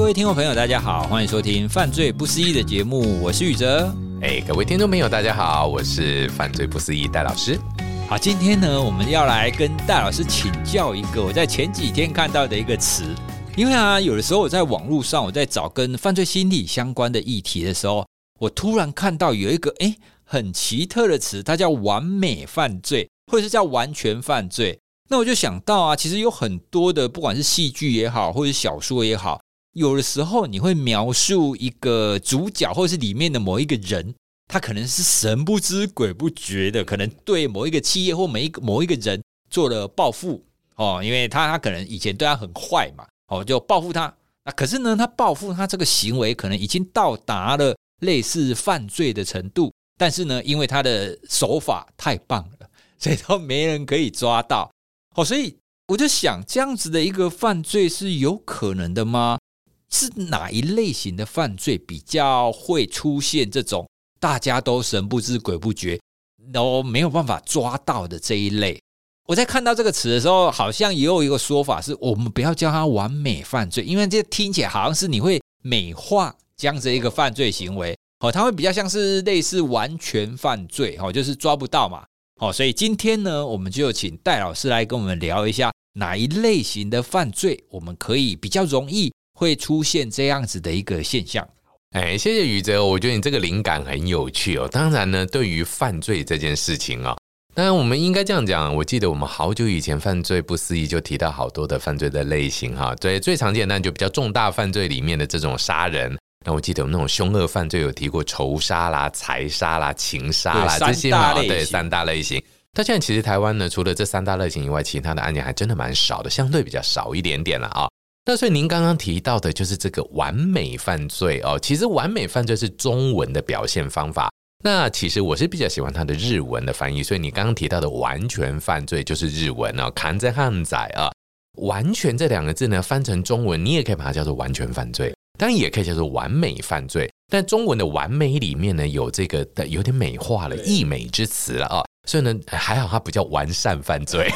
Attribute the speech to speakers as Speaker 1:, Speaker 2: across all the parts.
Speaker 1: 各位听众朋友，大家好，欢迎收听《犯罪不思议》的节目，我是宇哲。
Speaker 2: 哎，各位听众朋友，大家好，我是《犯罪不思议》戴老师。
Speaker 1: 好，今天呢，我们要来跟戴老师请教一个我在前几天看到的一个词，因为啊，有的时候我在网络上我在找跟犯罪心理相关的议题的时候，我突然看到有一个哎很奇特的词，它叫完美犯罪，或者是叫完全犯罪。那我就想到啊，其实有很多的，不管是戏剧也好，或者小说也好，有的时候你会描述一个主角，或者是里面的某一个人，他可能是神不知鬼不觉的，可能对某一个企业或每一个某一个人做了报复哦，因为他他可能以前对他很坏嘛，哦，就报复他。那可是呢，他报复他这个行为可能已经到达了类似犯罪的程度，但是呢，因为他的手法太棒了，所以都没人可以抓到。哦，所以我就想，这样子的一个犯罪是有可能的吗？是哪一类型的犯罪比较会出现这种大家都神不知鬼不觉，都没有办法抓到的这一类？我在看到这个词的时候，好像也有一个说法是，我们不要叫它完美犯罪，因为这听起来好像是你会美化这样子一个犯罪行为。哦，它会比较像是类似完全犯罪，哦，就是抓不到嘛。哦，所以今天呢，我们就请戴老师来跟我们聊一下哪一类型的犯罪，我们可以比较容易会出现这样子的一个现象。
Speaker 2: 哎，谢谢宇哲，我觉得你这个灵感很有趣哦。当然呢，对于犯罪这件事情啊，当然我们应该这样讲。我记得我们好久以前犯罪不思议就提到好多的犯罪的类型哈，对，最常见的就比较重大犯罪里面的这种杀人。那我记得有那种凶恶犯罪有提过仇杀啦、财杀啦、情杀啦这些嘛，对，三大类型。但现在其实台湾呢，除了这三大类型以外，其他的案件还真的蛮少的，相对比较少一点点了啊。那所以您刚刚提到的就是这个完美犯罪哦，其实完美犯罪是中文的表现方法。那其实我是比较喜欢它的日文的翻译，所以你刚刚提到的完全犯罪就是日文哦，完全犯罪啊。完全这两个字呢，翻成中文你也可以把它叫做完全犯罪。当然也可以叫做完美犯罪，但中文的完美里面呢，有这个的有点美化了溢美之词了啊，所以呢还好它不叫完善犯罪，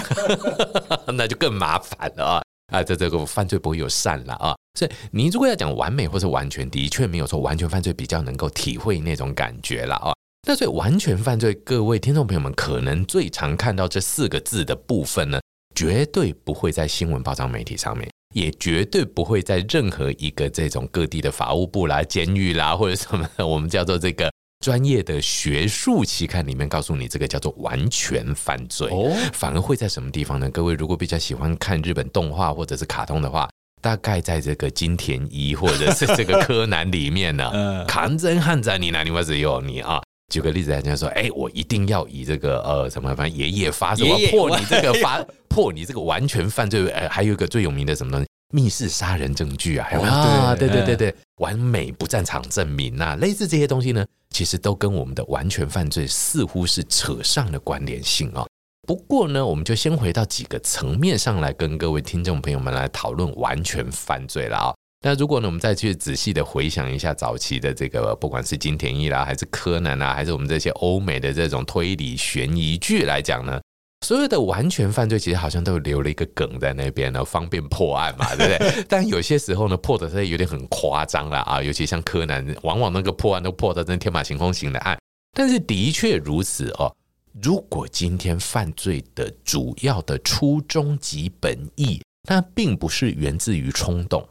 Speaker 2: 那就更麻烦了啊啊，这这个犯罪不会有善了啊，所以你如果要讲完美或是完全，的确没有说完全犯罪比较能够体会那种感觉了啊。那所以完全犯罪，各位听众朋友们可能最常看到这四个字的部分呢，绝对不会在新闻报章媒体上面。也绝对不会在任何一个这种各地的法务部啦、监狱啦，或者什么我们叫做这个专业的学术期刊里面告诉你这个叫做完全犯罪。哦，反而会在什么地方呢？各位如果比较喜欢看日本动画或者是卡通的话，大概在这个金田一或者是这个柯南里面呢。嗯，完全犯罪你哪里么子有你啊？举个例子来讲说，哎，我一定要以这个呃什么反正爷爷发什么破你这个发破你这个完全犯罪，呃，还有一个最有名的什么东西？密室杀人证据啊，啊，对对对对，完美不在场证明啊，类似这些东西呢，其实都跟我们的完全犯罪似乎是扯上了关联性啊。不过呢，我们就先回到几个层面上来跟各位听众朋友们来讨论完全犯罪了啊。那如果呢，我们再去仔细的回想一下早期的这个，不管是金田一啦，还是柯南啊，还是我们这些欧美的这种推理悬疑剧来讲呢。所有的完全犯罪其实好像都留了一个梗在那边呢，方便破案嘛，对不对？但有些时候呢，破的是有点很夸张了啊，尤其像柯南，往往那个破案都破的真天马行空型的案。但是的确如此哦。如果今天犯罪的主要的初衷及本意，那并不是源自于冲动。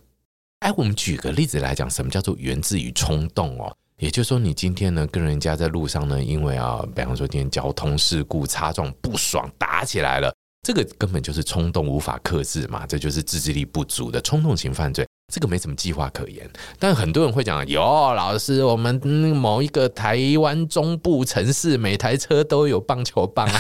Speaker 2: 哎，我们举个例子来讲，什么叫做源自于冲动哦？也就是说，你今天呢跟人家在路上呢，因为啊，比方说今天交通事故擦撞不爽打起来了，这个根本就是冲动无法克制嘛，这就是自制力不足的冲动型犯罪，这个没什么计划可言。但很多人会讲，哟，老师，我们某一个台湾中部城市每台车都有棒球棒啊，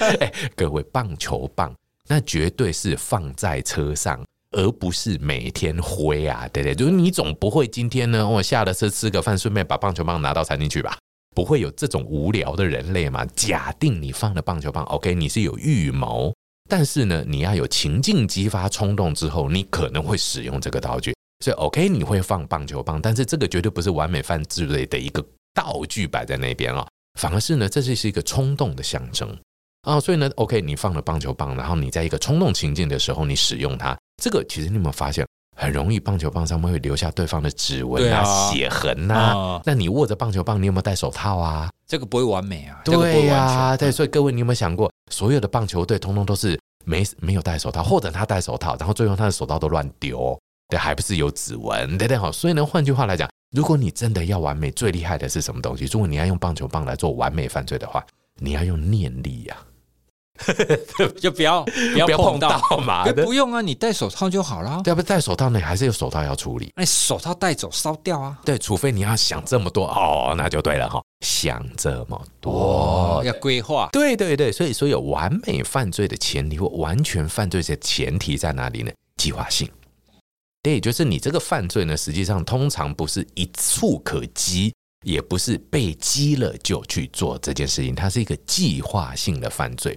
Speaker 2: 哎，各位棒球棒那绝对是放在车上。而不是每天挥啊，对对，就是你总不会今天呢，我下了车吃个饭，顺便把棒球棒拿到餐厅去吧？不会有这种无聊的人类嘛？假定你放了棒球棒，OK，你是有预谋，但是呢，你要有情境激发冲动之后，你可能会使用这个道具，所以 OK，你会放棒球棒，但是这个绝对不是完美犯罪的一个道具摆在那边啊，反而是呢，这就是一个冲动的象征。啊，所以呢，OK，你放了棒球棒，然后你在一个冲动情境的时候，你使用它，这个其实你有没有发现，很容易棒球棒上面会留下对方的指纹啊、
Speaker 1: 啊
Speaker 2: 血痕呐、啊。那你握着棒球棒，你有没有戴手套啊？
Speaker 1: 这个不会完美啊。
Speaker 2: 对呀、
Speaker 1: 啊，
Speaker 2: 对，所以各位，你有没有想过，所有的棒球队通通都是没没有戴手套，或者他戴手套，然后最后他的手套都乱丢，对，还不是有指纹，对对好。所以呢，换句话来讲，如果你真的要完美，最厉害的是什么东西？如果你要用棒球棒来做完美犯罪的话，你要用念力呀、啊。
Speaker 1: 就 不要不要碰到嘛，不用啊，你戴手套就好了。
Speaker 2: 要不戴手套呢，还是有手套要处理。
Speaker 1: 那手套带走烧掉啊？
Speaker 2: 对，除非你要想这么多哦，那就对了哈。想这么多，
Speaker 1: 哦、要规划。
Speaker 2: 对对对，所以说有完美犯罪的前提或完全犯罪的前提在哪里呢？计划性。对，就是你这个犯罪呢，实际上通常不是一触可及，也不是被击了就去做这件事情，它是一个计划性的犯罪。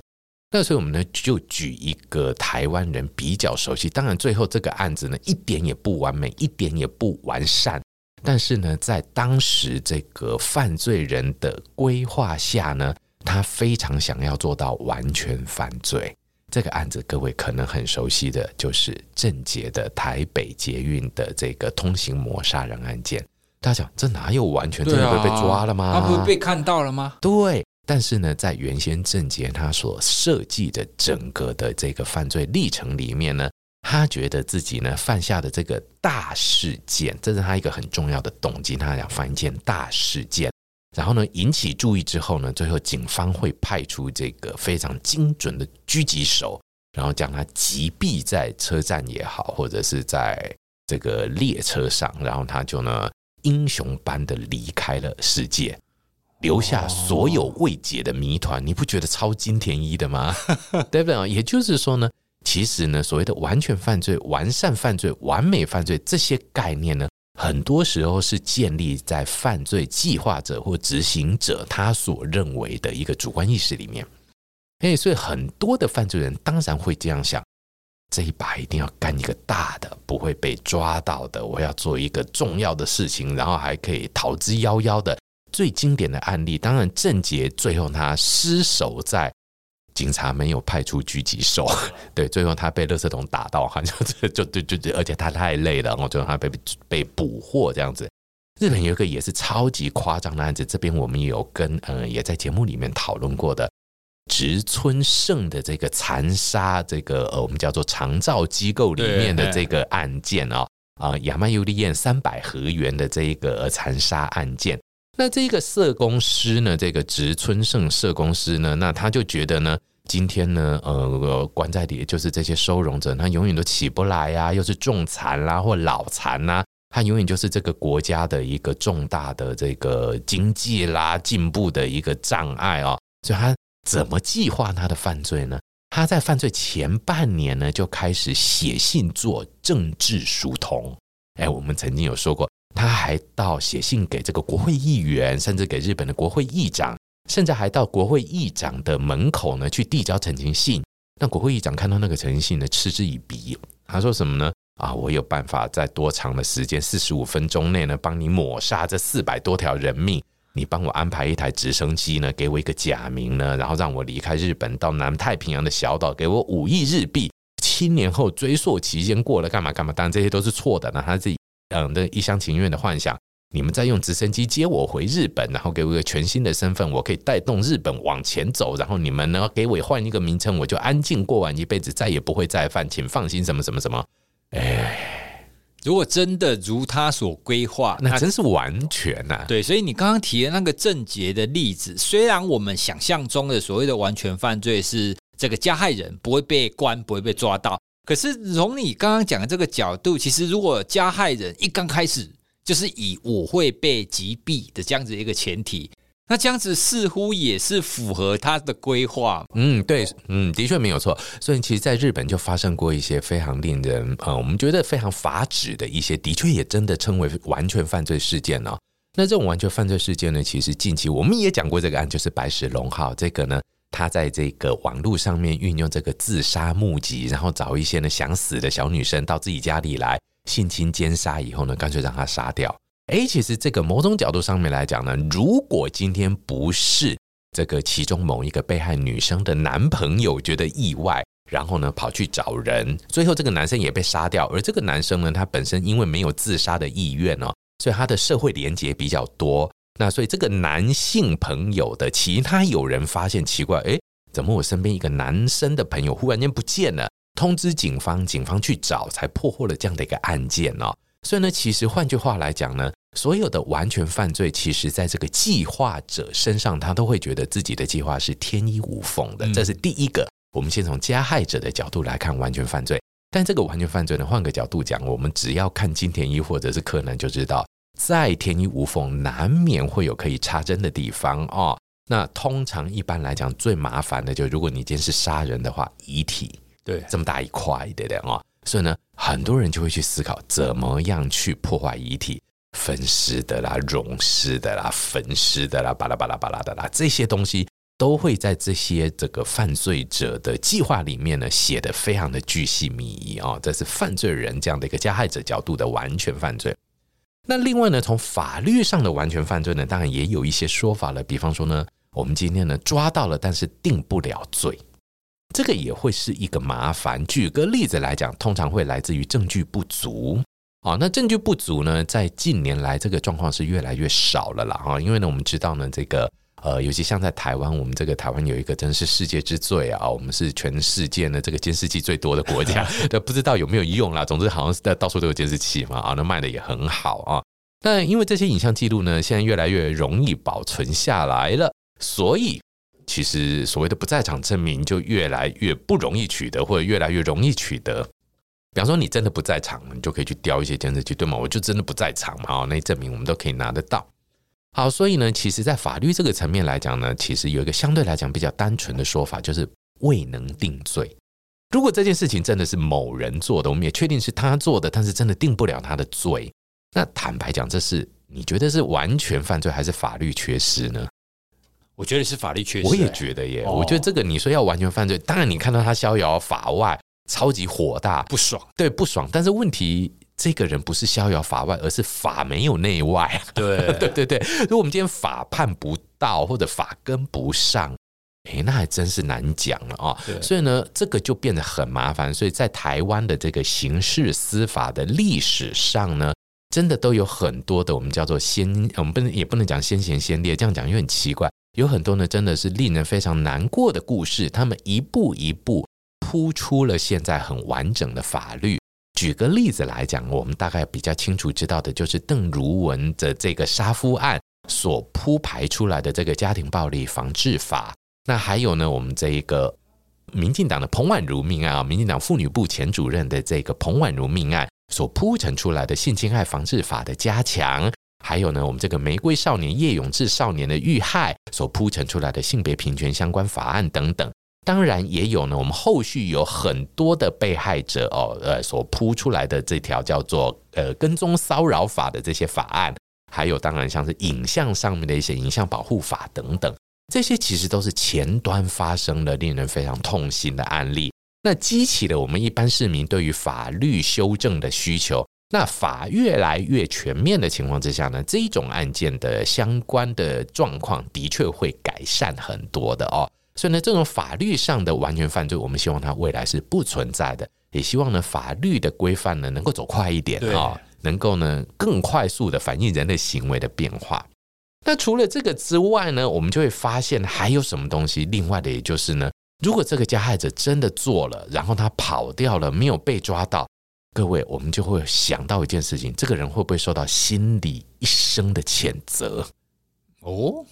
Speaker 2: 那所以我们呢，就举一个台湾人比较熟悉，当然最后这个案子呢，一点也不完美，一点也不完善，但是呢，在当时这个犯罪人的规划下呢，他非常想要做到完全犯罪。这个案子各位可能很熟悉的就是郑捷的台北捷运的这个通行魔杀人案件。大家讲这哪有完全真的会被抓了吗？
Speaker 1: 他不是被看到了吗？
Speaker 2: 对。但是呢，在原先郑捷他所设计的整个的这个犯罪历程里面呢，他觉得自己呢犯下的这个大事件，这是他一个很重要的动机，他想犯一件大事件，然后呢引起注意之后呢，最后警方会派出这个非常精准的狙击手，然后将他击毙在车站也好，或者是在这个列车上，然后他就呢英雄般的离开了世界。留下所有未解的谜团，你不觉得超金田一的吗？对不对？也就是说呢，其实呢，所谓的完全犯罪、完善犯罪、完美犯罪这些概念呢，很多时候是建立在犯罪计划者或执行者他所认为的一个主观意识里面。哎，所以很多的犯罪人当然会这样想：这一把一定要干一个大的，不会被抓到的。我要做一个重要的事情，然后还可以逃之夭夭的。最经典的案例，当然郑捷最后他失手在警察没有派出狙击手，对，最后他被垃圾桶打到，好像就 就就就，而且他太累了，然后最后他被被捕获这样子。日本有一个也是超级夸张的案子，这边我们也有跟呃也在节目里面讨论过的植村胜的这个残杀这个呃我们叫做长照机构里面的这个案件啊啊亚麻尤利彦三百河原的这一个残杀案件。那这个社工师呢，这个植村胜社工师呢，那他就觉得呢，今天呢，呃，关在里就是这些收容者，他永远都起不来呀、啊，又是重残啦或脑残呐，他永远就是这个国家的一个重大的这个经济啦进步的一个障碍哦。所以他怎么计划他的犯罪呢？他在犯罪前半年呢，就开始写信做政治书童。哎，我们曾经有说过。他还到写信给这个国会议员，甚至给日本的国会议长，甚至还到国会议长的门口呢去递交澄清信。那国会议长看到那个澄清信呢，嗤之以鼻。他说什么呢？啊，我有办法在多长的时间，四十五分钟内呢，帮你抹杀这四百多条人命。你帮我安排一台直升机呢，给我一个假名呢，然后让我离开日本到南太平洋的小岛，给我五亿日币。七年后追溯期间过了，干嘛干嘛？当然这些都是错的。那他自己。嗯的一厢情愿的幻想，你们再用直升机接我回日本，然后给我一个全新的身份，我可以带动日本往前走。然后你们呢，给我换一个名称，我就安静过完一辈子，再也不会再犯。请放心，什么什么什么。哎，
Speaker 1: 如果真的如他所规划，
Speaker 2: 那真是完全呐、啊。
Speaker 1: 对，所以你刚刚提的那个郑捷的例子，虽然我们想象中的所谓的完全犯罪是这个加害人不会被关，不会被抓到。可是从你刚刚讲的这个角度，其实如果加害人一刚开始就是以我会被击毙的这样子一个前提，那这样子似乎也是符合他的规划。
Speaker 2: 嗯，对，嗯，的确没有错。所以其实在日本就发生过一些非常令人呃，我们觉得非常法指的一些，的确也真的称为完全犯罪事件哦。那这种完全犯罪事件呢，其实近期我们也讲过这个案，就是白石隆浩这个呢。他在这个网络上面运用这个自杀募集，然后找一些呢想死的小女生到自己家里来性侵奸杀，以后呢干脆让她杀掉。诶，其实这个某种角度上面来讲呢，如果今天不是这个其中某一个被害女生的男朋友觉得意外，然后呢跑去找人，最后这个男生也被杀掉。而这个男生呢，他本身因为没有自杀的意愿哦，所以他的社会连结比较多。那所以这个男性朋友的其他友人发现奇怪，诶，怎么我身边一个男生的朋友忽然间不见了？通知警方，警方去找，才破获了这样的一个案件哦。所以呢，其实换句话来讲呢，所有的完全犯罪，其实在这个计划者身上，他都会觉得自己的计划是天衣无缝的。这是第一个。我们先从加害者的角度来看完全犯罪，但这个完全犯罪呢，换个角度讲，我们只要看金田一或者是柯南就知道，再天衣无缝，难免会有可以插针的地方哦。那通常一般来讲，最麻烦的就如果你今天是杀人的话，遗体。对，这么大一块，对不对啊？所以呢，很多人就会去思考，怎么样去破坏遗体，分尸的啦、溶尸的啦、焚尸的啦、巴拉巴拉巴拉的啦，这些东西都会在这些这个犯罪者的计划里面呢，写得非常的巨细靡遗啊。这是犯罪人这样的一个加害者角度的完全犯罪。那另外呢，从法律上的完全犯罪呢，当然也有一些说法了。比方说呢，我们今天呢抓到了，但是定不了罪。这个也会是一个麻烦。举个例子来讲，通常会来自于证据不足。啊，那证据不足呢，在近年来这个状况是越来越少了啦。哈，因为呢，我们知道呢，这个呃，尤其像在台湾，我们这个台湾有一个真是世界之最啊，我们是全世界呢这个监视器最多的国家。但不知道有没有用啦。总之，好像是在到处都有监视器嘛。啊，那卖的也很好啊。那因为这些影像记录呢，现在越来越容易保存下来了，所以。其实所谓的不在场证明就越来越不容易取得，或者越来越容易取得。比方说，你真的不在场，你就可以去调一些监视器，对吗？我就真的不在场嘛，那证明我们都可以拿得到。好，所以呢，其实，在法律这个层面来讲呢，其实有一个相对来讲比较单纯的说法，就是未能定罪。如果这件事情真的是某人做的，我们也确定是他做的，但是真的定不了他的罪，那坦白讲，这是你觉得是完全犯罪，还是法律缺失呢？
Speaker 1: 我觉得是法律缺失，
Speaker 2: 我也觉得耶。我觉得这个你说要完全犯罪，当然你看到他逍遥法外，超级火大，不爽，对，不爽。但是问题，这个人不是逍遥法外，而是法没有内外。对，对，对，对。如果我们今天法判不到，或者法跟不上，哎，那还真是难讲了啊。所以呢，这个就变得很麻烦。所以在台湾的这个刑事司法的历史上呢，真的都有很多的我们叫做先，我们不能也不能讲先贤先烈，这样讲又很奇怪。有很多呢，真的是令人非常难过的故事。他们一步一步铺出了现在很完整的法律。举个例子来讲，我们大概比较清楚知道的就是邓如文的这个杀夫案所铺排出来的这个家庭暴力防治法。那还有呢，我们这一个民进党的彭婉如命案啊，民进党妇女部前主任的这个彭婉如命案所铺陈出来的性侵害防治法的加强。还有呢，我们这个玫瑰少年叶永志少年的遇害所铺陈出来的性别平权相关法案等等，当然也有呢，我们后续有很多的被害者哦，呃，所铺出来的这条叫做呃跟踪骚扰法的这些法案，还有当然像是影像上面的一些影像保护法等等，这些其实都是前端发生的令人非常痛心的案例，那激起了我们一般市民对于法律修正的需求。那法越来越全面的情况之下呢，这一种案件的相关的状况的确会改善很多的哦。所以呢，这种法律上的完全犯罪，我们希望它未来是不存在的，也希望呢法律的规范呢能够走快一点啊，能够呢更快速的反映人类行为的变化。那除了这个之外呢，我们就会发现还有什么东西？另外的，也就是呢，如果这个加害者真的做了，然后他跑掉了，没有被抓到。各位，我们就会想到一件事情：这个人会不会受到心理一生的谴责？哦，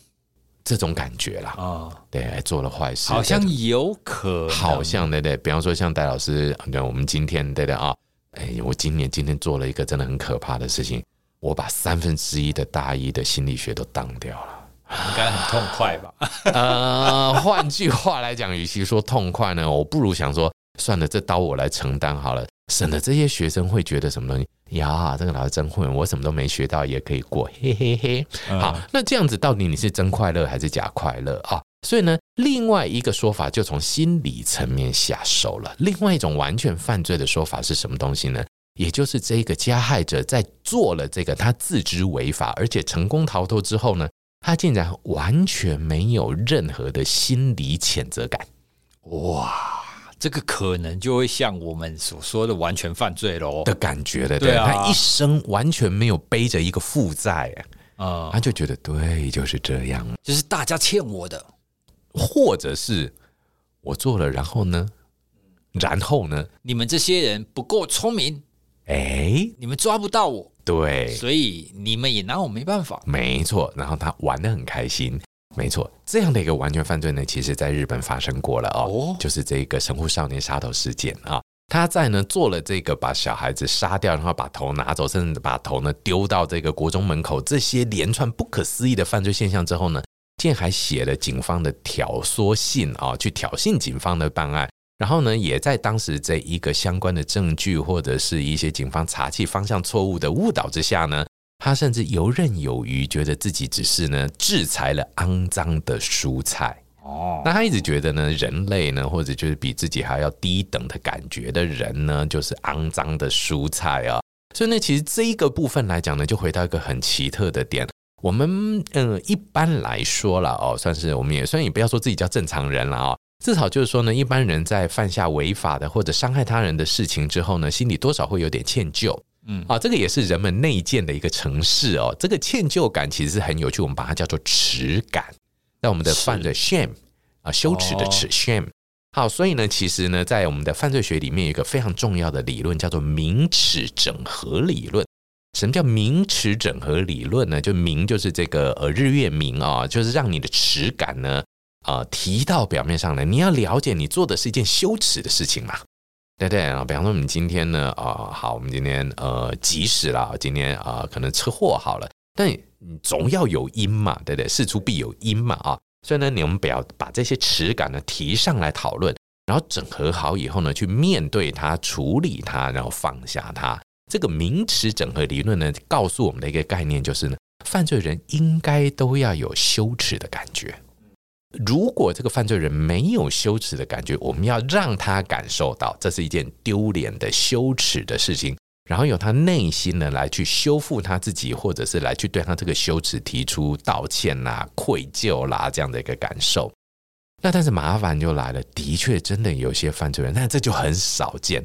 Speaker 2: 这种感觉啦，啊、哦，对，做了坏事，好像有可能，好像对对。比方说，像戴老师，对，我们今天对的啊，哎，我今年今天做了一个真的很可怕的事情，我把三分之一的大一的心理学都当掉了，应该很痛快吧？呃，换句话来讲，与其说痛快呢，我不如想说，算了，这刀我来承担好了。省得这些学生会觉得什么东西呀？这个老师真混，我什么都没学到也可以过，嘿嘿嘿。好，那这样子到底你是真快乐还是假快乐啊？所以呢，另外一个说法就从心理层面下手了。另外一种完全犯罪的说法是什么东西呢？也就是这个加害者在做了这个他自知违法，而且成功逃脱之后呢，他竟然完全没有任何的心理谴责感。哇！
Speaker 1: 这个可能就会像我们所说的完全犯罪喽
Speaker 2: 的感觉的，
Speaker 1: 对？啊，
Speaker 2: 他一生完全没有背着一个负债
Speaker 1: 啊，
Speaker 2: 他就觉得对，就是这样，
Speaker 1: 就是大家欠我的，
Speaker 2: 或者是我做了，然后呢？然后呢？
Speaker 1: 你们这些人不够聪明，
Speaker 2: 哎，
Speaker 1: 你们抓不到我，
Speaker 2: 对，
Speaker 1: 所以你们也拿我没办法。
Speaker 2: 没错，然后他玩的很开心。没错，这样的一个完全犯罪呢，其实在日本发生过了哦，哦就是这个神户少年杀头事件啊。他在呢做了这个把小孩子杀掉，然后把头拿走，甚至把头呢丢到这个国中门口，这些连串不可思议的犯罪现象之后呢，竟然还写了警方的挑唆信啊，去挑衅警方的办案。然后呢，也在当时这一个相关的证据或者是一些警方查缉方向错误的误导之下呢，他甚至游刃有余，觉得自己只是呢制裁了肮脏的蔬菜哦。那他一直觉得呢，人类呢，或者就是比自己还要低等的感觉的人呢，就是肮脏的蔬菜啊。所以呢，其实这一个部分来讲呢，就回到一个很奇特的点。我们嗯，一般来说了哦，算是我们也算也不要说自己叫正常人了啊。至少就是说呢，一般人在犯下违法的或者伤害他人的事情之后呢，心里多少会有点歉疚，嗯，啊，这个也是人们内建的一个程式哦。这个歉疚感其实是很有趣，我们把它叫做耻感，在我们的犯罪 shame 啊，羞耻的耻 shame。好，所以呢，其实呢，在我们的犯罪学里面有一个非常重要的理论，叫做名耻整合理论。什么叫名耻整合理论呢？就名就是这个呃日月明啊，就是让你的耻感呢。啊、呃，提到表面上来，你要了解你做的是一件羞耻的事情嘛，对对啊？比方说，我们今天呢，啊、好，我们今天呃，即使了，今天啊、可能车祸好了，但你总要有因嘛，对不对？事出必有因嘛，啊，所以呢，你们不要把这些耻感呢提上来讨论，然后整合好以后呢，去面对它、处理它，然后放下它。这个名词整合理论呢，告诉我们的一个概念就是呢，犯罪人应该都要有羞耻的感觉。如果这个犯罪人没有羞耻的感觉，我们要让他感受到这是一件丢脸的、羞耻的事情，然后由他内心呢来去修复他自己，或者是来去对他这个羞耻提出道歉啦、愧疚啦这样的一个感受。那但是麻烦就来了，的确真的有些犯罪人，但这就很少见。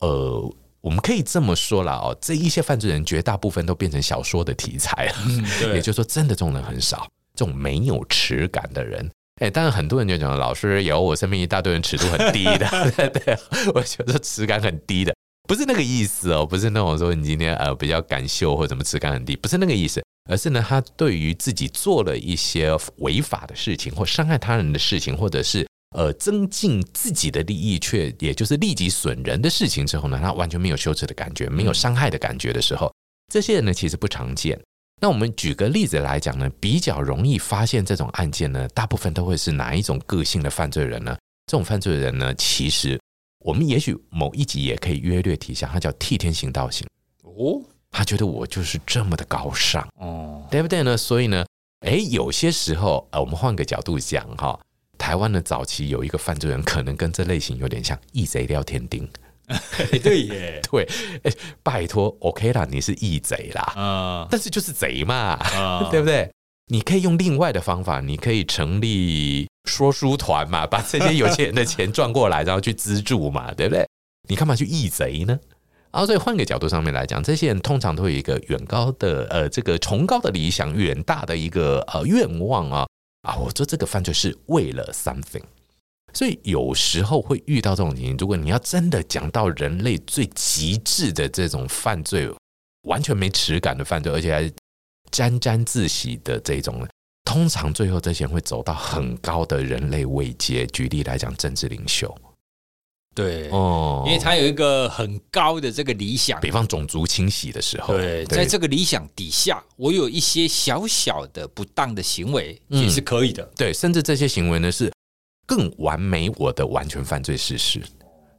Speaker 2: 呃，我们可以这么说了哦，这一些犯罪人绝大部分都变成小说的题材了，嗯，也就是说，真的这种人很少。这种没有耻感的人，哎，当然很多人就讲，老师有我身边一大堆人尺度很低的，对对，我觉得耻感很低的，不是那个意思哦，不是那种说你今天呃比较敢秀或者什么耻感很低，不是那个意思，而是呢，他对于自己做了一些违法的事情或伤害他人的事情，或者是呃增进自己的利益却也就是利己损人的事情之后呢，他完全没有羞耻的感觉，没有伤害的感觉的时候，这些人呢其实不常见。那我们举个例子来讲呢，比较容易发现这种案件呢，大部分都会是哪一种个性的犯罪人呢？这种犯罪人呢，其实我们也许某一集也可以约略提一下，他叫替天行道型哦，他觉得我就是这么的高尚哦，对不对呢？所以呢，哎，有些时候呃，我们换个角度讲哈，台湾的早期有一个犯罪人，可能跟这类型有点像，义贼廖天丁。
Speaker 1: 对耶，
Speaker 2: 对，哎，拜托，OK 啦，你是义贼啦，嗯，但是就是贼嘛，嗯、对不对？你可以用另外的方法，你可以成立说书团嘛，把这些有钱人的钱赚过来，然后去资助嘛，对不对？你干嘛去义贼呢？然后所以换个角度上面来讲，这些人通常都有一个远高的呃，这个崇高的理想，远大的一个呃愿望啊啊！我做这个犯罪是为了 something。所以有时候会遇到这种情形，如果你要真的讲到人类最极致的这种犯罪，完全没耻感的犯罪，而且还沾沾自喜的这种，通常最后这些人会走到很高的人类位阶。举例来讲，政治领袖，
Speaker 1: 对哦，因为他有一个很高的这个理想，
Speaker 2: 比方种族清洗的时候，
Speaker 1: 对，在这个理想底下，我有一些小小的不当的行为也是可以的，
Speaker 2: 对，甚至这些行为呢是。更完美我的完全犯罪事实，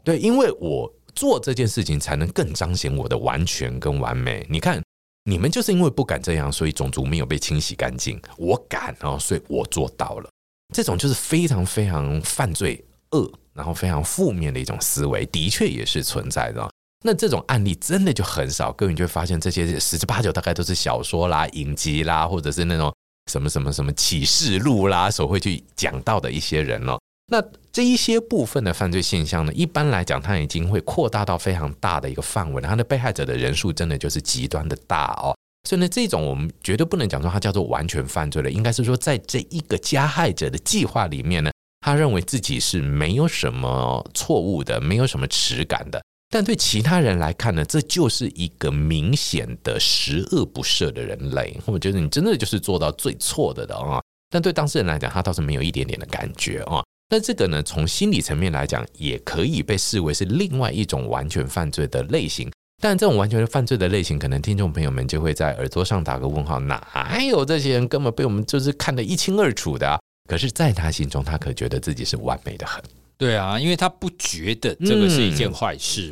Speaker 2: 对，因为我做这件事情才能更彰显我的完全跟完美。你看，你们就是因为不敢这样，所以种族没有被清洗干净。我敢哦，所以我做到了。这种就是非常非常犯罪恶，然后非常负面的一种思维，的确也是存在的。那这种案例真的就很少，各位就会发现这些十之八九大概都是小说啦、影集啦，或者是那种。什么什么什么启示录啦，所会去讲到的一些人哦，那这一些部分的犯罪现象呢，一般来讲，它已经会扩大到非常大的一个范围，它的被害者的人数真的就是极端的大哦。所以呢，这种我们绝对不能讲说它叫做完全犯罪了，应该是说在这一个加害者的计划里面呢，他认为自己是没有什么错误的，没有什么耻感的。但对其他人来看呢，这就是一个明显的十恶不赦的人类。我觉得你真的就是做到最错的的啊！但对当事人来讲，他倒是没有一点点的感觉啊。那这个呢，从心理层面来讲，也可以被视为是另外一种完全犯罪的类型。但这种完全犯罪的类型，可能听众朋友们就会在耳朵上打个问号：哪有这些人根本被我们就是看得一清二楚的啊？可是，在他心中，他可觉得自己是完美的很。
Speaker 1: 对啊，因为他不觉得这个是一件坏事。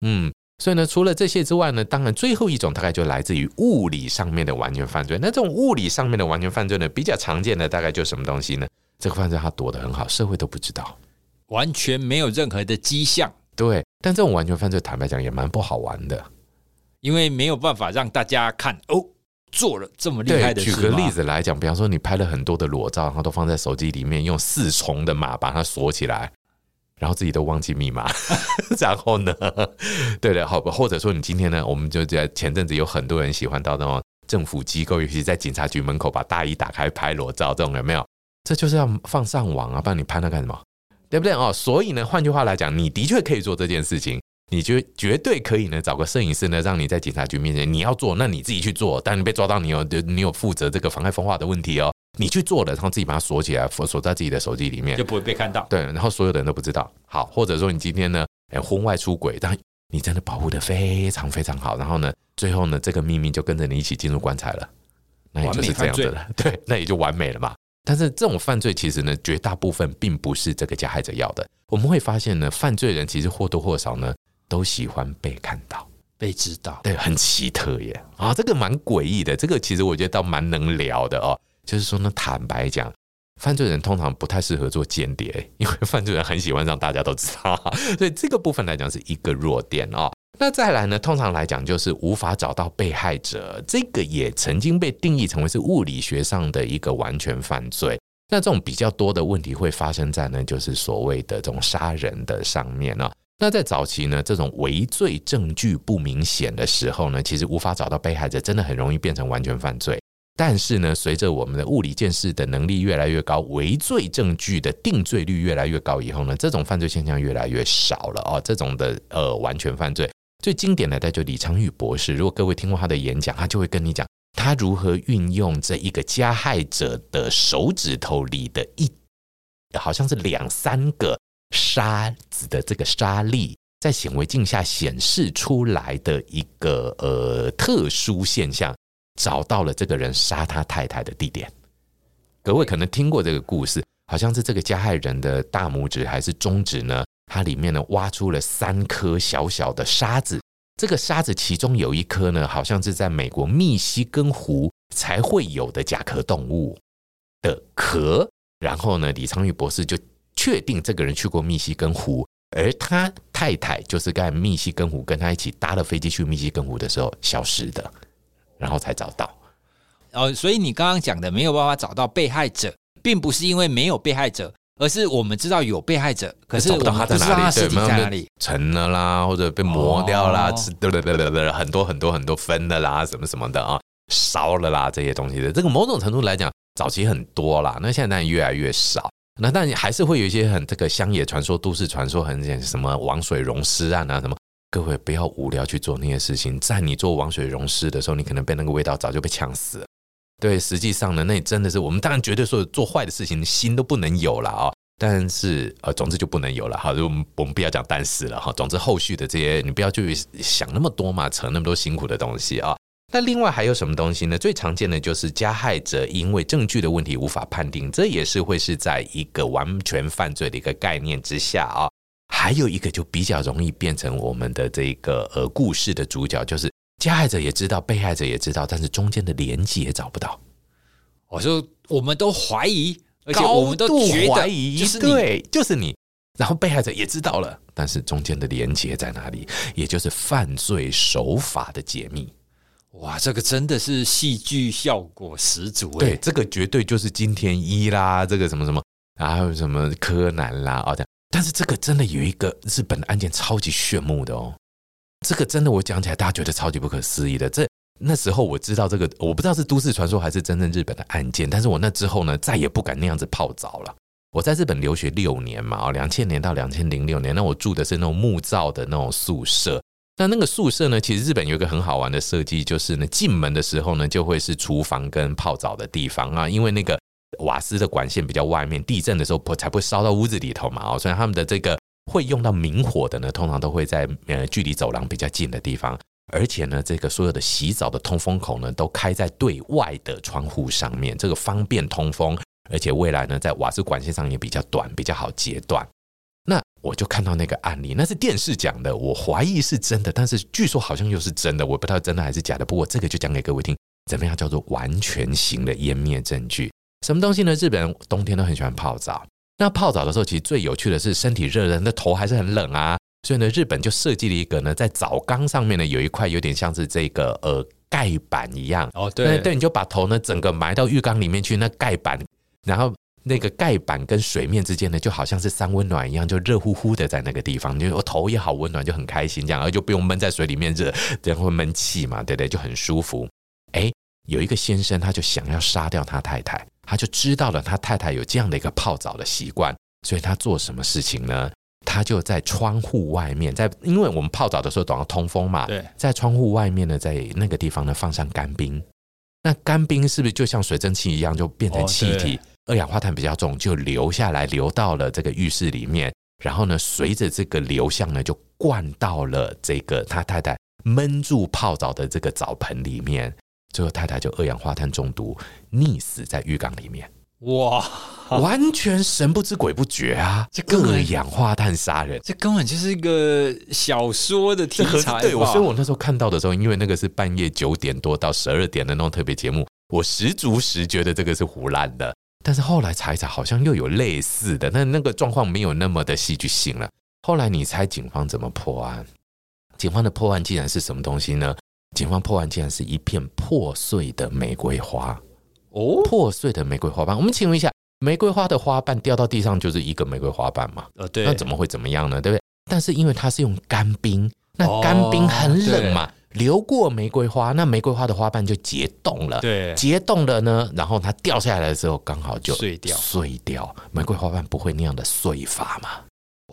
Speaker 2: 嗯，所以呢，除了这些之外呢，当然最后一种大概就来自于物理上面的完全犯罪。那这种物理上面的完全犯罪呢，比较常见的大概就什么东西呢？这个犯罪他躲得很好，社会都不知道，
Speaker 1: 完全没有任何的迹象。
Speaker 2: 对，但这种完全犯罪，坦白讲也蛮不好玩的，
Speaker 1: 因为没有办法让大家看哦，做了这么厉害的事。
Speaker 2: 举个例子来讲，比方说你拍了很多的裸照，然后都放在手机里面，用四重的码把它锁起来，然后自己都忘记密码，然后呢，对的，好，或者说你今天呢，我们就在前阵子有很多人喜欢到那种政府机构，尤其在警察局门口把大衣打开拍裸照，这种有没有？这就是要放上网啊，不然你拍那干什么？对不对哦？所以呢，换句话来讲，你的确可以做这件事情，你就绝对可以呢，找个摄影师呢，让你在警察局面前，你要做，那你自己去做。但你被抓到，你有你有负责这个妨害风化的问题哦，你去做了，然后自己把它锁起来，锁锁在自己的手机里面，
Speaker 1: 就不会被看到。
Speaker 2: 对，然后所有的人都不知道。好，或者说你今天呢，哎，婚外出轨，但你真的保护的非常非常好，然后呢，最后呢，这个秘密就跟着你一起进入棺材了，那也就是这样子了。对，那也就完美了嘛。但是这种犯罪其实呢，绝大部分并不是这个加害者要的。我们会发现呢，犯罪人其实或多或少呢，都喜欢被看到、
Speaker 1: 被知道。
Speaker 2: 对，很奇特耶啊，这个蛮诡异的。这个其实我觉得倒蛮能聊的哦。就是说呢，坦白讲，犯罪人通常不太适合做间谍，因为犯罪人很喜欢让大家都知道，所以这个部分来讲是一个弱点哦。那再来呢？通常来讲，就是无法找到被害者，这个也曾经被定义成为是物理学上的一个完全犯罪。那这种比较多的问题会发生在呢，就是所谓的这种杀人的上面啊。那在早期呢，这种伪罪证据不明显的时候呢，其实无法找到被害者，真的很容易变成完全犯罪。但是呢，随着我们的物理鉴识的能力越来越高，伪罪证据的定罪率越来越高以后呢，这种犯罪现象越来越少了哦。这种的呃完全犯罪。最经典的，就李昌钰博士。如果各位听过他的演讲，他就会跟你讲他如何运用这一个加害者的手指头里的一，好像是两三个沙子的这个沙粒，在显微镜下显示出来的一个呃特殊现象，找到了这个人杀他太太的地点。各位可能听过这个故事，好像是这个加害人的大拇指还是中指呢？它里面呢，挖出了三颗小小的沙子，这个沙子其中有一颗呢，好像是在美国密西根湖才会有的甲壳动物的壳。然后呢，李昌钰博士就确定这个人去过密西根湖，而他太太就是在密西根湖跟他一起搭了飞机去密西根湖的时候消失的，然后才找到。
Speaker 1: 哦，所以你刚刚讲的没有办法找到被害者，并不是因为没有被害者。而是我们知道有被害者，可是我们不知道他尸体在哪里，
Speaker 2: 沉了啦，或者被磨掉啦，吃对对对对对，很多很多很多分的啦，什么什么的啊，烧了啦这些东西的，这个某种程度来讲，早期很多啦，那现在越来越少。那但还是会有一些很这个乡野传说、都市传说，很什么王水溶尸案啊什么。各位不要无聊去做那些事情，在你做王水溶尸的时候，你可能被那个味道早就被呛死了。对，实际上呢，那真的是我们当然绝对说做坏的事情，心都不能有了啊。但是呃，总之就不能有了哈。我们我们不要讲但是了哈。总之后续的这些，你不要去想那么多嘛，扯那么多辛苦的东西啊。那另外还有什么东西呢？最常见的就是加害者因为证据的问题无法判定，这也是会是在一个完全犯罪的一个概念之下啊。还有一个就比较容易变成我们的这个呃故事的主角，就是。加害者也知道，被害者也知道，但是中间的连接也找不到。
Speaker 1: 我说，我们都怀疑，而且我们都怀疑，就是对，
Speaker 2: 就是你。然后被害者也知道了，但是中间的连接在哪里？也就是犯罪手法的解密。
Speaker 1: 哇，这个真的是戏剧效果十足。
Speaker 2: 对，这个绝对就是金田一啦，这个什么什么然后还有什么柯南啦哦这样。但是这个真的有一个日本的案件超级炫目的哦，这个真的我讲起来大家觉得超级不可思议的。这那时候我知道这个，我不知道是都市传说还是真正日本的案件。但是我那之后呢，再也不敢那样子泡澡了。我在日本留学六年嘛，哦，两千年到两千零六年，那我住的是那种木造的那种宿舍。那那个宿舍呢，其实日本有一个很好玩的设计，就是呢，进门的时候呢，就会是厨房跟泡澡的地方啊，因为那个。瓦斯的管线比较外面，地震的时候不才不会烧到屋子里头嘛。哦，所以他们的这个会用到明火的呢，通常都会在呃距离走廊比较近的地方。而且呢，这个所有的洗澡的通风口呢，都开在对外的窗户上面，这个方便通风。而且未来呢，在瓦斯管线上也比较短，比较好截断。那我就看到那个案例，那是电视讲的，我怀疑是真的，但是据说好像又是真的，我不知道真的还是假的。不过这个就讲给各位听，怎么样叫做完全型的湮灭证据？什么东西呢？日本人冬天都很喜欢泡澡。那泡澡的时候，其实最有趣的是身体热的，那头还是很冷啊。所以呢，日本就设计了一个呢，在澡缸上面呢，有一块有点像是这个呃盖板一样。哦，对对，你就把头呢整个埋到浴缸里面去，那盖板，然后那个盖板跟水面之间呢，就好像是三温暖一样，就热乎乎的在那个地方，就我头也好温暖，就很开心这样，而就不用闷在水里面热，这样会闷气嘛，对不对？就很舒服。哎，有一个先生，他就想要杀掉他太太。他就知道了，他太太有这样的一个泡澡的习惯，所以他做什么事情呢？他就在窗户外面，在因为我们泡澡的时候总要通风嘛，对，在窗户外面呢，在那个地方呢放上干冰。那干冰是不是就像水蒸气一样，就变成气体？哦、二氧化碳比较重，就流下来，流到了这个浴室里面，然后呢，随着这个流向呢，就灌到了这个他太太闷住泡澡的这个澡盆里面。最后太太就二氧化碳中毒溺死在浴缸里面，哇，完全神不知鬼不觉啊！这二氧化碳杀人，
Speaker 1: 这根本就是一个小说的题材。
Speaker 2: 对，所以我那时候看到的时候，因为那个是半夜九点多到十二点的那种特别节目，我十足十觉得这个是胡乱的。但是后来查一查，好像又有类似的，但那个状况没有那么的戏剧性了。后来你猜警方怎么破案？警方的破案竟然是什么东西呢？警方破案竟然是一片破碎的玫瑰花哦，破碎的玫瑰花瓣。我们请问一下，玫瑰花的花瓣掉到地上就是一个玫瑰花瓣嘛？呃，对，那怎么会怎么样呢？对不对？但是因为它是用干冰，那干冰很冷嘛，流过玫瑰花，那玫瑰花的花瓣就结冻了。对，结冻了呢，然后它掉下来的时候刚好就碎掉，碎掉。玫瑰花瓣不会那样的碎法嘛？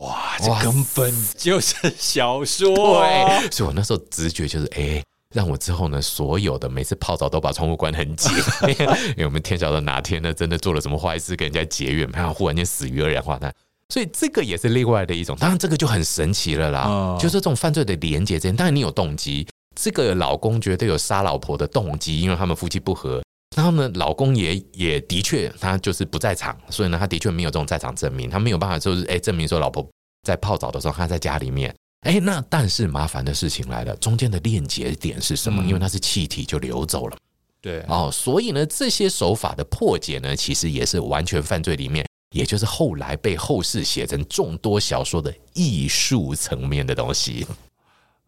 Speaker 1: 哇，这根本就是小说。
Speaker 2: 对，所以我那时候直觉就是，哎。让我之后呢，所有的每次泡澡都把窗户关很紧，因为我们天晓得哪天呢，真的做了什么坏事跟人家结怨，然后忽然间死于二氧化碳，所以这个也是另外的一种。当然这个就很神奇了啦，哦、就是这种犯罪的连结之间，当然你有动机，这个老公绝对有杀老婆的动机，因为他们夫妻不和，然后呢，老公也也的确他就是不在场，所以呢，他的确没有这种在场证明，他没有办法就是哎证明说老婆在泡澡的时候他在家里面。哎，那但是麻烦的事情来了，中间的链接点是什么？嗯、因为那是气体就流走了，对哦，所以呢，这些手法的破解呢，其实也是完全犯罪里面，也就是后来被后世写成众多小说的艺术层面的东西。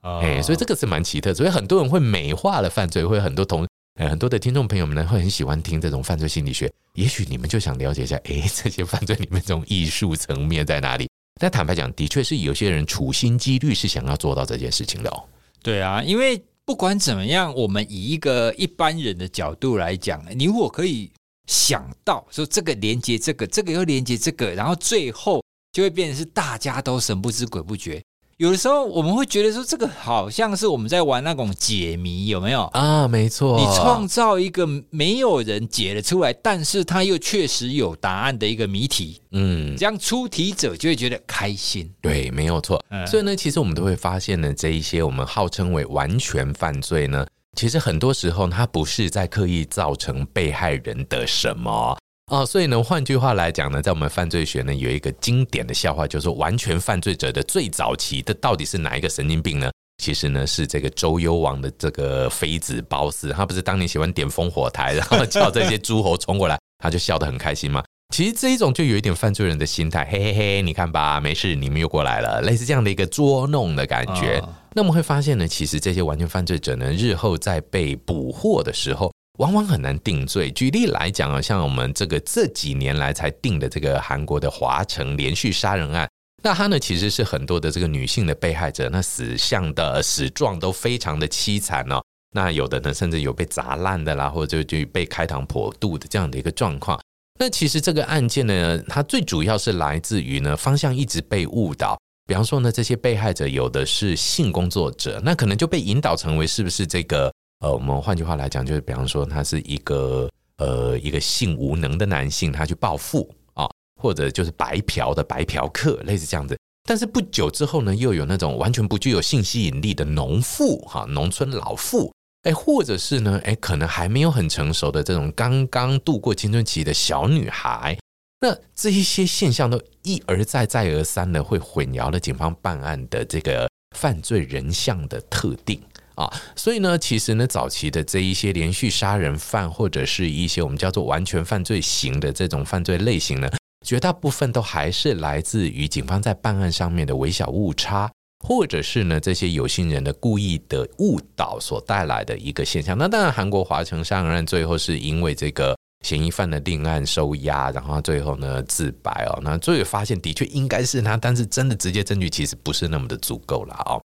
Speaker 2: 哎、哦，所以这个是蛮奇特，所以很多人会美化了犯罪，会很多同很多的听众朋友们呢，会很喜欢听这种犯罪心理学。也许你们就想了解一下，哎，这些犯罪里面这种艺术层面在哪里？但坦白讲，的确是有些人处心积虑是想要做到这件事情的哦。
Speaker 1: 对啊，因为不管怎么样，我们以一个一般人的角度来讲，你我可以想到说这个连接这个，这个又连接这个，然后最后就会变成是大家都神不知鬼不觉。有的时候我们会觉得说，这个好像是我们在玩那种解谜，有没有
Speaker 2: 啊？没错，
Speaker 1: 你创造一个没有人解得出来，但是他又确实有答案的一个谜题，嗯，这样出题者就会觉得开心。
Speaker 2: 对，没有错。嗯，所以呢，其实我们都会发现呢，这一些我们号称为完全犯罪呢，其实很多时候它不是在刻意造成被害人的什么。哦，所以呢，换句话来讲呢，在我们犯罪学呢，有一个经典的笑话，就是说完全犯罪者的最早期的到底是哪一个神经病呢？其实呢，是这个周幽王的这个妃子褒姒，他不是当年喜欢点烽火台，然后叫这些诸侯冲过来，他就笑得很开心嘛？其实这一种就有一点犯罪人的心态，嘿嘿嘿，你看吧，没事，你们又过来了，类似这样的一个捉弄的感觉。那我们会发现呢，其实这些完全犯罪者呢，日后在被捕获的时候。往往很难定罪。举例来讲啊，像我们这个这几年来才定的这个韩国的华城连续杀人案，那它呢其实是很多的这个女性的被害者，那死相的死状都非常的凄惨哦。那有的呢甚至有被砸烂的啦，或者就就被开膛破肚的这样的一个状况。那其实这个案件呢，它最主要是来自于呢方向一直被误导。比方说呢，这些被害者有的是性工作者，那可能就被引导成为是不是这个呃，我们换句话来讲，就是比方说他是一个呃一个性无能的男性，他去暴富啊，或者就是白嫖的白嫖客，类似这样子。但是不久之后呢，又有那种完全不具有性吸引力的农妇哈，农村老妇，哎，或者是呢，哎，可能还没有很成熟的这种刚刚度过青春期的小女孩。那这一些现象都一而再再而三的会混淆了警方办案的这个犯罪人像的特定啊，所以呢，其实呢，早期的这一些连续杀人犯或者是一些我们叫做完全犯罪型的这种犯罪类型呢，绝大部分都还是来自于警方在办案上面的微小误差，或者是呢这些有心人的故意的误导所带来的一个现象。那当然，韩国华城杀人案最后是因为这个。嫌疑犯的定案收押，然后最后呢自白哦，那最后发现的确应该是他，但是真的直接证据其实不是那么的足够了哦。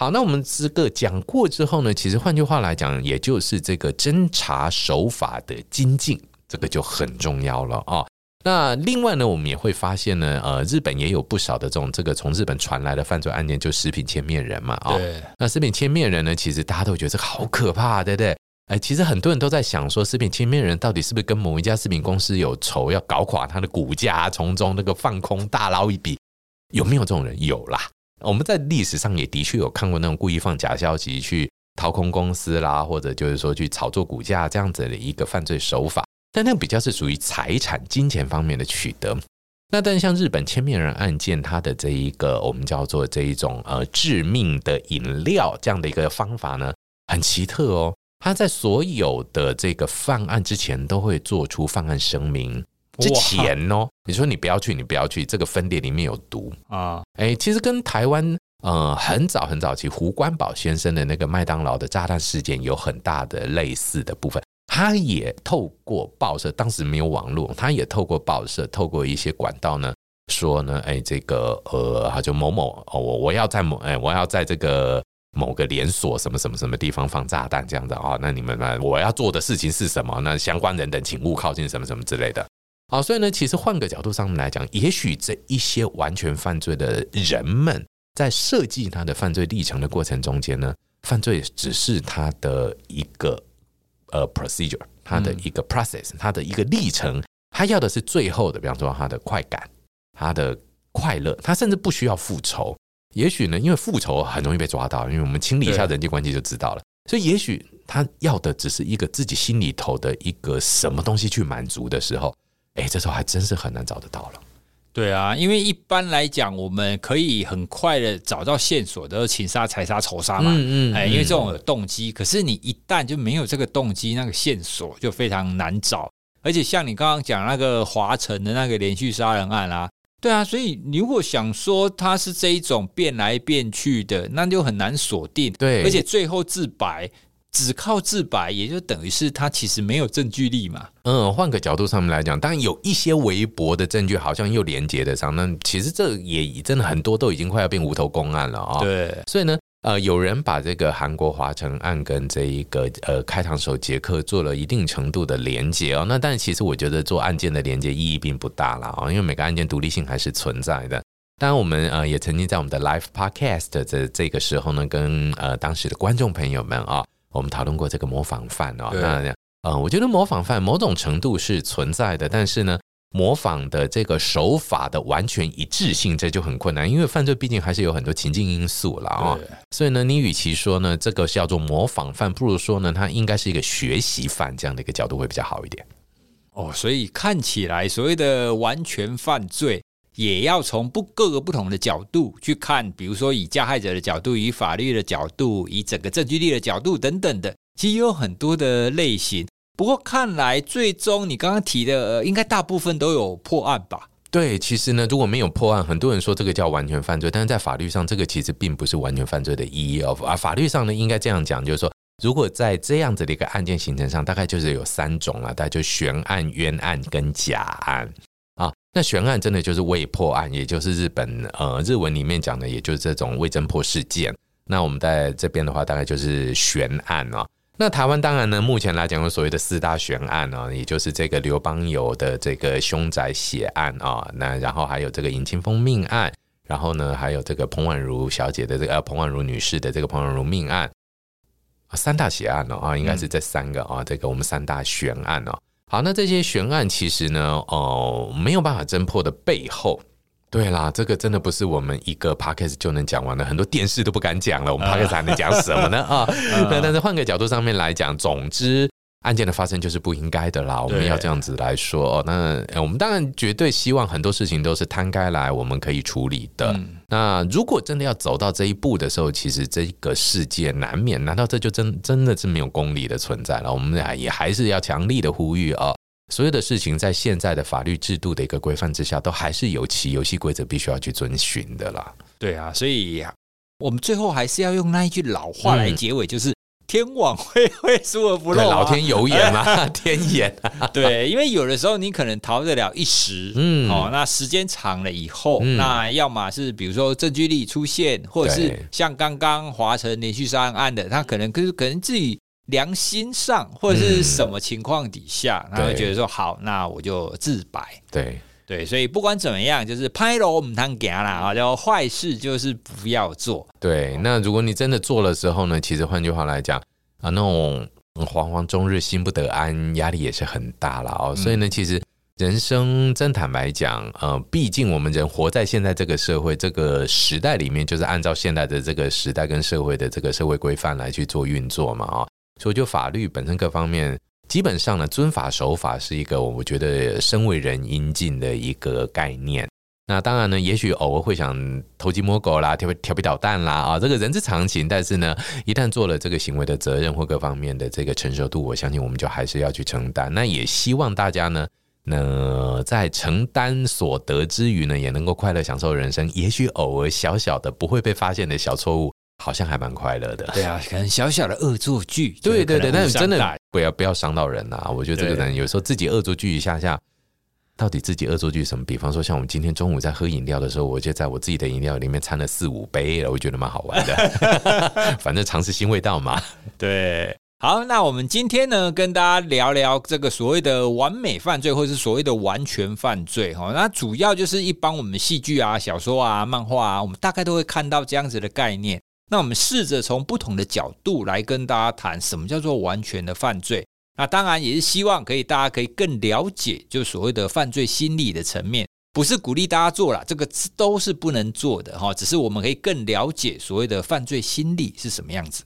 Speaker 2: 好，那我们这个讲过之后呢，其实换句话来讲，也就是这个侦查手法的精进，这个就很重要了哦。那另外呢，我们也会发现呢，呃，日本也有不少的这种这个从日本传来的犯罪案件，就食品切面人嘛，哦，那食品切面人呢，其实大家都觉得这个好可怕，对不对？哎，其实很多人都在想说，食品切面人到底是不是跟某一家食品公司有仇，要搞垮他的股价，从中那个放空大捞一笔？有没有这种人？有啦，我们在历史上也的确有看过那种故意放假消息去掏空公司啦，或者就是说去炒作股价这样子的一个犯罪手法。但那比较是属于财产、金钱方面的取得。那但像日本千面人案件，它的这一个我们叫做这一种呃致命的饮料这样的一个方法呢，很奇特哦。他在所有的这个犯案之前都会做出犯案声明。之前哦，你说你不要去，你不要去，这个分店里面有毒啊！哎，其实跟台湾呃很早很早期胡关宝先生的那个麦当劳的炸弹事件有很大的类似的部分。他也透过报社，当时没有网络，他也透过报社，透过一些管道呢，说呢，哎，这个呃，他就某某哦，我我要在某哎，我要在这个。某个连锁什么什么什么地方放炸弹这样子啊？那你们呢？我要做的事情是什么？那相关人等请勿靠近什么什么之类的。好，所以呢，其实换个角度上面来讲，也许这一些完全犯罪的人们在设计他的犯罪历程的过程中间呢，犯罪只是他的一个呃 procedure，他的一个 process，他的一个历程。他要的是最后的，比方说他的快感，他的快乐，他甚至不需要复仇。也许呢，因为复仇很容易被抓到，因为我们清理一下人际关系就知道了。所以，也许他要的只是一个自己心里头的一个什么东西去满足的时候，哎，这时候还真是很难找得到了。
Speaker 1: 对啊，因为一般来讲，我们可以很快的找到线索的，情杀、财杀、仇杀嘛。嗯嗯。哎，因为这种有动机，可是你一旦就没有这个动机，那个线索就非常难找。而且像你刚刚讲那个华城的那个连续杀人案啊。对啊，所以你如果想说他是这一种变来变去的，那就很难锁定。对，而且最后自白，只靠自白，也就等于是他其实没有证据力嘛。
Speaker 2: 嗯，换个角度上面来讲，当然有一些微薄的证据，好像又连接得上。那其实这也真的很多都已经快要变无头公案了啊、哦。对，所以呢。呃，有人把这个韩国华城案跟这一个呃开膛手杰克做了一定程度的连接哦，那但其实我觉得做案件的连接意义并不大了啊，因为每个案件独立性还是存在的。当然，我们呃也曾经在我们的 Live Podcast 的这个时候呢，跟呃当时的观众朋友们啊，我们讨论过这个模仿犯哦。那呃，我觉得模仿犯某种程度是存在的，但是呢。模仿的这个手法的完全一致性，这就很困难，因为犯罪毕竟还是有很多情境因素了啊。所以呢，你与其说呢这个叫做模仿犯，不如说呢他应该是一个学习犯这样的一个角度会比较好一点。
Speaker 1: 哦，所以看起来所谓的完全犯罪，也要从不各个不同的角度去看，比如说以加害者的角度，以法律的角度，以整个证据力的角度等等的，其实有很多的类型。不过看来，最终你刚刚提的，应该大部分都有破案吧？
Speaker 2: 对，其实呢，如果没有破案，很多人说这个叫完全犯罪，但是在法律上，这个其实并不是完全犯罪的意义哦。啊，法律上呢，应该这样讲，就是说，如果在这样子的一个案件形成上，大概就是有三种了，大概就悬案、冤案跟假案。那悬案真的就是未破案，也就是日本呃日文里面讲的，也就是这种未侦破事件。那我们在这边的话，大概就是悬案啊。那台湾当然呢，目前来讲有所谓的四大悬案啊，也就是这个刘邦友的这个凶宅血案啊，那然后还有这个尹清峰命案，然后呢还有这个彭婉如小姐的这个呃彭婉如女士的这个彭婉如命案。三大血案哦啊，应该是这三个啊，嗯、这个我们三大悬案哦。好，那这些悬案其实呢，哦，没有办法侦破的背后，对啦，这个真的不是我们一个 podcast 就能讲完的，很多电视都不敢讲了，我们 podcast 还能讲什么呢啊？那但是换个角度上面来讲，总之。案件的发生就是不应该的啦，我们要这样子来说。那我们当然绝对希望很多事情都是摊开来，我们可以处理的。嗯、那如果真的要走到这一步的时候，其实这个世界难免，难道这就真真的是没有公理的存在了？我们俩也还是要强力的呼吁啊，所有的事情在现在的法律制度的一个规范之下，都还是有其游戏规则必须要去遵循的啦。
Speaker 1: 对啊，所以我们最后还是要用那一句老话来结尾，就是。天网恢恢，疏而不漏，
Speaker 2: 老天有眼啊，天眼啊。
Speaker 1: 对，因为有的时候你可能逃得了一时，嗯，哦，那时间长了以后，嗯、那要么是比如说证据力出现，或者是像刚刚华晨连续杀人案的，他可能可是可能自己良心上或者是什么情况底下，他会觉得说好，那我就自白。
Speaker 2: 对
Speaker 1: 对，所以不管怎么样，就是拍楼我们谈讲啦啊，叫坏事就是不要做。
Speaker 2: 对，那如果你真的做的时候呢，其实换句话来讲啊，那种惶惶终日心不得安，压力也是很大了哦。所以呢，其实人生真坦白讲，呃，毕竟我们人活在现在这个社会这个时代里面，就是按照现在的这个时代跟社会的这个社会规范来去做运作嘛啊，所以就法律本身各方面。基本上呢，遵法守法是一个我觉得身为人应尽的一个概念。那当然呢，也许偶尔会想偷鸡摸狗啦、调皮调皮捣蛋啦啊，这个人之常情。但是呢，一旦做了这个行为的责任或各方面的这个承受度，我相信我们就还是要去承担。那也希望大家呢，那在承担所得之余呢，也能够快乐享受人生。也许偶尔小小的不会被发现的小错误。好像还蛮快乐的，
Speaker 1: 对啊，可能小小的恶作剧，
Speaker 2: 对对对，但是真的不要不要伤到人呐、啊。我觉得这个人有时候自己恶作剧一下下，到底自己恶作剧什么？比方说，像我们今天中午在喝饮料的时候，我就在我自己的饮料里面掺了四五杯了，我觉得蛮好玩的。反正尝试新味道嘛。
Speaker 1: 对，好，那我们今天呢，跟大家聊聊这个所谓的完美犯罪，或是所谓的完全犯罪哈。那主要就是一般我们戏剧啊、小说啊、漫画啊，我们大概都会看到这样子的概念。那我们试着从不同的角度来跟大家谈什么叫做完全的犯罪。那当然也是希望可以大家可以更了解，就所谓的犯罪心理的层面，不是鼓励大家做了，这个都是不能做的哈。只是我们可以更了解所谓的犯罪心理是什么样子。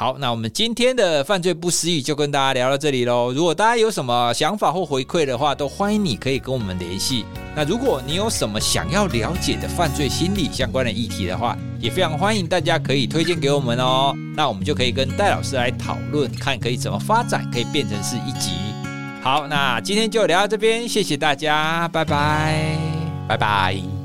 Speaker 1: 好，那我们今天的犯罪不思议就跟大家聊到这里喽。如果大家有什么想法或回馈的话，都欢迎你可以跟我们联系。那如果你有什么想要了解的犯罪心理相关的议题的话，也非常欢迎大家可以推荐给我们哦。那我们就可以跟戴老师来讨论，看可以怎么发展，可以变成是一集。好，那今天就聊到这边，谢谢大家，拜拜，
Speaker 2: 拜拜。